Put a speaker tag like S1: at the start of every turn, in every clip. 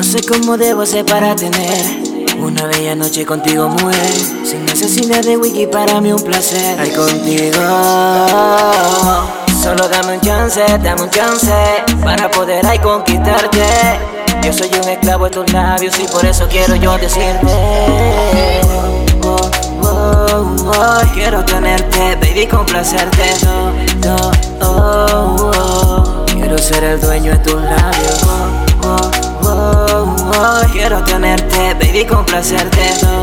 S1: sé cómo debo hacer para tener una bella noche contigo, mujer. Sin necesidad de wiki, para mí un placer estar contigo. Solo dame un chance, dame un chance para poder ahí conquistarte. Yo soy un esclavo de tus labios y por eso quiero yo decirte. Oh, oh, oh, quiero tenerte, baby, complacerte. Quiero ser el dueño de tus labios. Quiero tenerte, baby, complacerte.
S2: Solo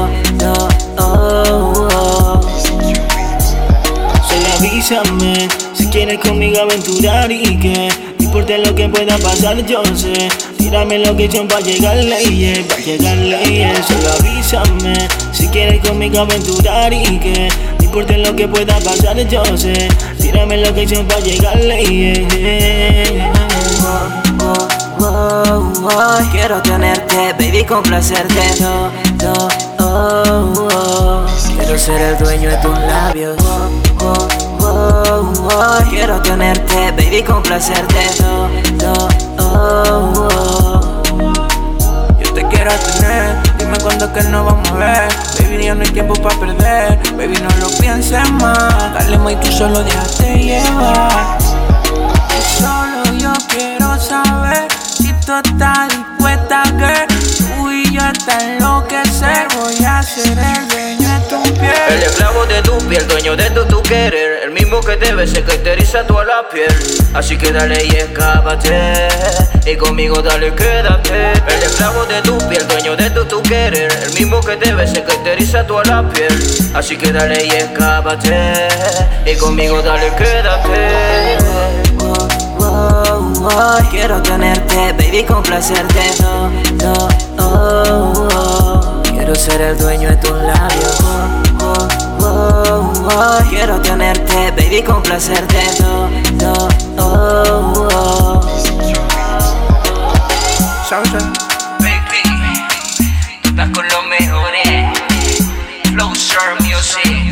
S2: avísame si quieres conmigo aventurar y que no importa lo que pueda pasar, yo sé. Tírame location pa' llegarle, yeah, pa' llegarle, yeah. Solo avísame si quieres conmigo aventurar y que no importa lo que pueda pasar, yo sé. Tírame location pa' llegarle, yeah.
S1: Quiero tenerte, baby, complacerte. Oh, oh, oh, oh, quiero ser el dueño de tus labios. Quiero tenerte, baby, complacerte. Oh, oh, oh.
S3: Yo te quiero tener, dime cuándo que nos vamos a ver. Baby, ya no hay tiempo para perder. Baby, no lo pienses más. Dale, más y tú solo déjate llevar. Estás dispuesta, girl. Tú y yo hasta enloquecer. Voy a ser el dueño de tu
S4: El
S3: piel.
S4: esclavo de tu piel, dueño de tu, tu querer. El mismo que te bese, que te eriza toda la piel. Así que dale y escápate. Y conmigo dale, quédate. El esclavo de tu piel, dueño de tu, tu querer. El mismo que te bese, que te eriza toda la piel. Así que dale y escápate. Y conmigo dale, quédate
S1: Quiero tenerte, baby, complacerte. Oh, oh, oh, oh, quiero ser el dueño de tus labios. Oh, oh, quiero tenerte, baby, complacerte. Oh, oh, oh.
S4: Baby, tú estás con los mejores Flow Music